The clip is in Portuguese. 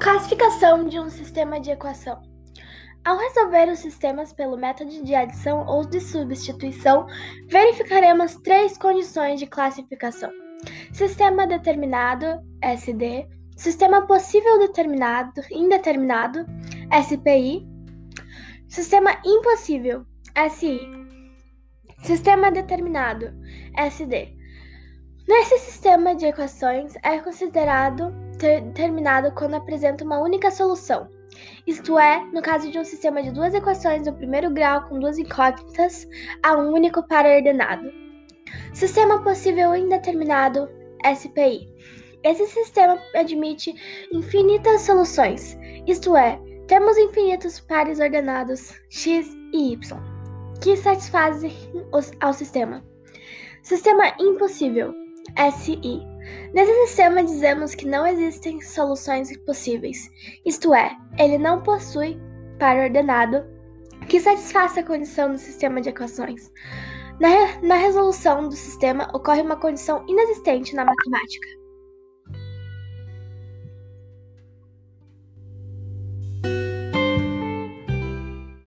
Classificação de um sistema de equação. Ao resolver os sistemas pelo método de adição ou de substituição, verificaremos três condições de classificação: sistema determinado, SD, sistema possível determinado, indeterminado, SPI, sistema impossível, SI, sistema determinado, SD. Nesse sistema de equações é considerado determinado quando apresenta uma única solução. Isto é, no caso de um sistema de duas equações do primeiro grau com duas incógnitas, há um único par ordenado. Sistema possível indeterminado, SPI. Esse sistema admite infinitas soluções, isto é, temos infinitos pares ordenados x e y, que satisfazem ao sistema. Sistema impossível, SI. Nesse sistema dizemos que não existem soluções possíveis, isto é, ele não possui par ordenado que satisfaça a condição do sistema de equações. Na, na resolução do sistema ocorre uma condição inexistente na matemática.